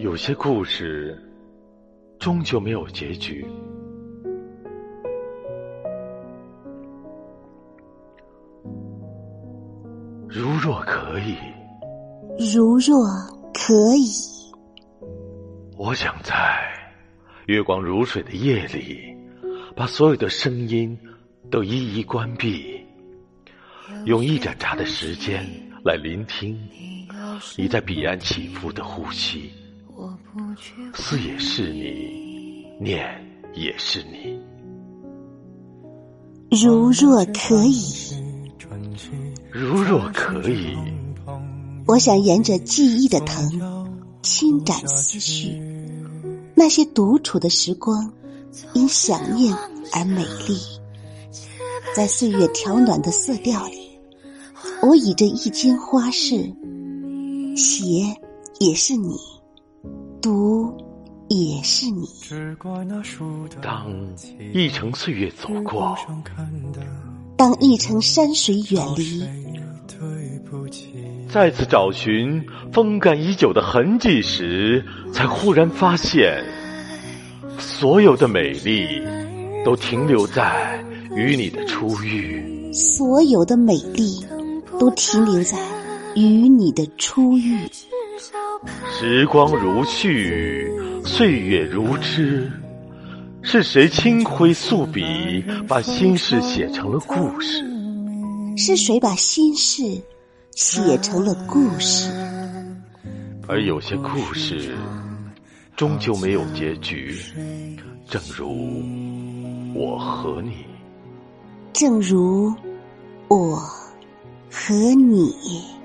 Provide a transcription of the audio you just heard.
有些故事终究没有结局。如若可以，如若可以，我想在月光如水的夜里，把所有的声音都一一关闭，用一盏茶的时间来聆听你在彼岸起伏的呼吸。思也是你，念也是你。如若可以，如若可以，我想沿着记忆的藤，轻展思绪。那些独处的时光，因想念而美丽。在岁月调暖的色调里，我倚着一间花室，写也是你。读也是你。当一程岁月走过，当一程山水远离，再次找寻风干已久的痕迹时，才忽然发现，所有的美丽都停留在与你的初遇。所有的美丽都停留在与你的初遇。时光如絮，岁月如织，是谁轻挥素笔，把心事写成了故事？是谁把心事写成了故事？而有些故事终究没有结局，正如我和你，正如我和你。